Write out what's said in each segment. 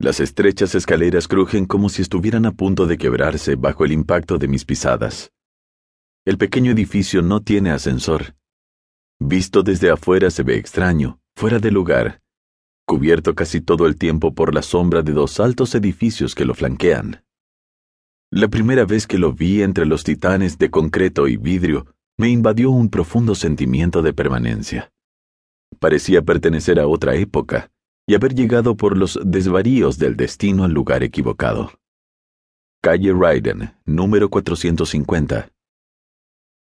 Las estrechas escaleras crujen como si estuvieran a punto de quebrarse bajo el impacto de mis pisadas. El pequeño edificio no tiene ascensor. Visto desde afuera se ve extraño, fuera de lugar, cubierto casi todo el tiempo por la sombra de dos altos edificios que lo flanquean. La primera vez que lo vi entre los titanes de concreto y vidrio, me invadió un profundo sentimiento de permanencia. Parecía pertenecer a otra época, y haber llegado por los desvaríos del destino al lugar equivocado. Calle Ryden, número 450.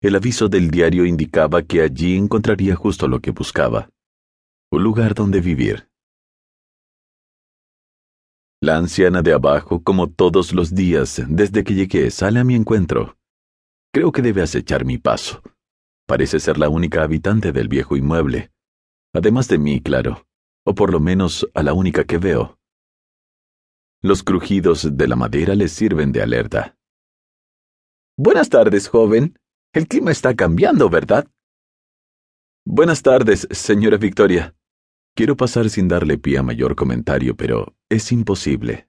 El aviso del diario indicaba que allí encontraría justo lo que buscaba, un lugar donde vivir. La anciana de abajo, como todos los días desde que llegué, sale a mi encuentro. Creo que debe acechar mi paso. Parece ser la única habitante del viejo inmueble. Además de mí, claro o por lo menos a la única que veo. Los crujidos de la madera les sirven de alerta. Buenas tardes, joven. El clima está cambiando, ¿verdad? Buenas tardes, señora Victoria. Quiero pasar sin darle pie a mayor comentario, pero es imposible.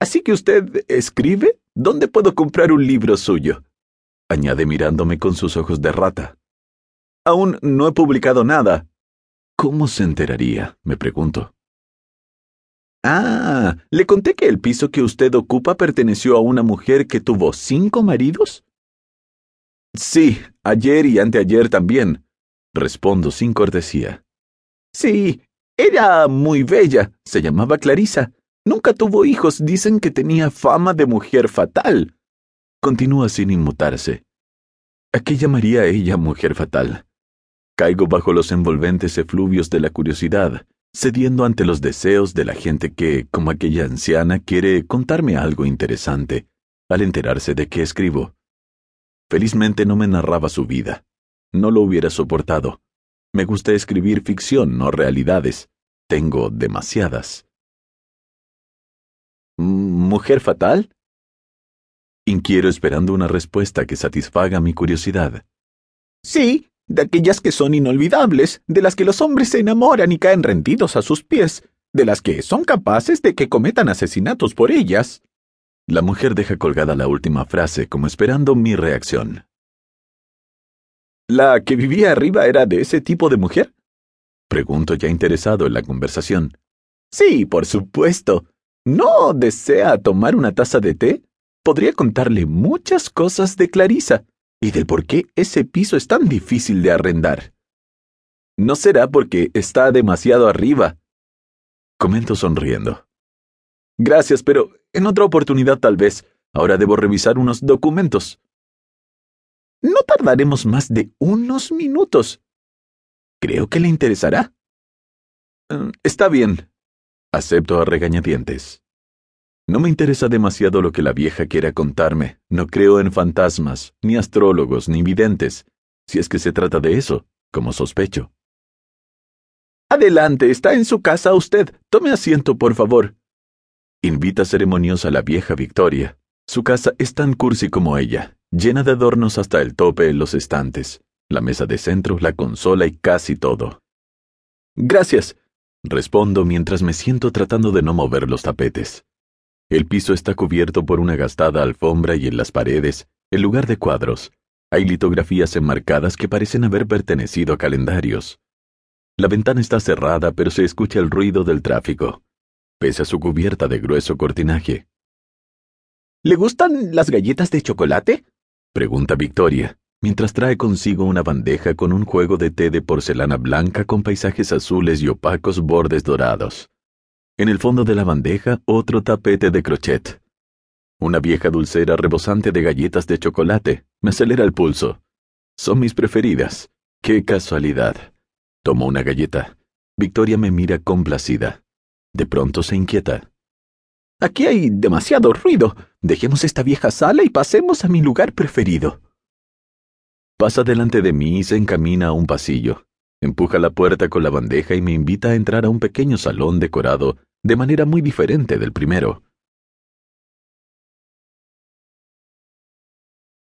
¿Así que usted escribe? ¿Dónde puedo comprar un libro suyo? añade mirándome con sus ojos de rata. Aún no he publicado nada, ¿Cómo se enteraría? me pregunto. Ah, ¿le conté que el piso que usted ocupa perteneció a una mujer que tuvo cinco maridos? Sí, ayer y anteayer también, respondo sin cortesía. Sí, era muy bella, se llamaba Clarisa. Nunca tuvo hijos, dicen que tenía fama de mujer fatal. Continúa sin inmutarse. ¿A qué llamaría ella mujer fatal? Caigo bajo los envolventes efluvios de la curiosidad, cediendo ante los deseos de la gente que, como aquella anciana, quiere contarme algo interesante, al enterarse de que escribo. Felizmente no me narraba su vida. No lo hubiera soportado. Me gusta escribir ficción, no realidades. Tengo demasiadas. ¿Mujer fatal? Inquiero esperando una respuesta que satisfaga mi curiosidad. Sí, de aquellas que son inolvidables, de las que los hombres se enamoran y caen rendidos a sus pies, de las que son capaces de que cometan asesinatos por ellas. La mujer deja colgada la última frase como esperando mi reacción. ¿La que vivía arriba era de ese tipo de mujer? Pregunto ya interesado en la conversación. Sí, por supuesto. ¿No desea tomar una taza de té? Podría contarle muchas cosas de Clarisa y del por qué ese piso es tan difícil de arrendar. No será porque está demasiado arriba. Comento sonriendo. Gracias, pero en otra oportunidad tal vez. Ahora debo revisar unos documentos. No tardaremos más de unos minutos. Creo que le interesará. Mm, está bien. Acepto a regañadientes. No me interesa demasiado lo que la vieja quiera contarme. No creo en fantasmas, ni astrólogos, ni videntes, si es que se trata de eso, como sospecho. Adelante, está en su casa usted. Tome asiento, por favor. Invita ceremoniosa la vieja Victoria. Su casa es tan cursi como ella, llena de adornos hasta el tope en los estantes, la mesa de centro, la consola y casi todo. Gracias, respondo mientras me siento tratando de no mover los tapetes. El piso está cubierto por una gastada alfombra y en las paredes, en lugar de cuadros, hay litografías enmarcadas que parecen haber pertenecido a calendarios. La ventana está cerrada, pero se escucha el ruido del tráfico, pese a su cubierta de grueso cortinaje. ¿Le gustan las galletas de chocolate? pregunta Victoria, mientras trae consigo una bandeja con un juego de té de porcelana blanca con paisajes azules y opacos bordes dorados. En el fondo de la bandeja, otro tapete de crochet. Una vieja dulcera rebosante de galletas de chocolate. Me acelera el pulso. Son mis preferidas. ¡Qué casualidad! Tomo una galleta. Victoria me mira complacida. De pronto se inquieta. Aquí hay demasiado ruido. Dejemos esta vieja sala y pasemos a mi lugar preferido. Pasa delante de mí y se encamina a un pasillo. Empuja la puerta con la bandeja y me invita a entrar a un pequeño salón decorado de manera muy diferente del primero.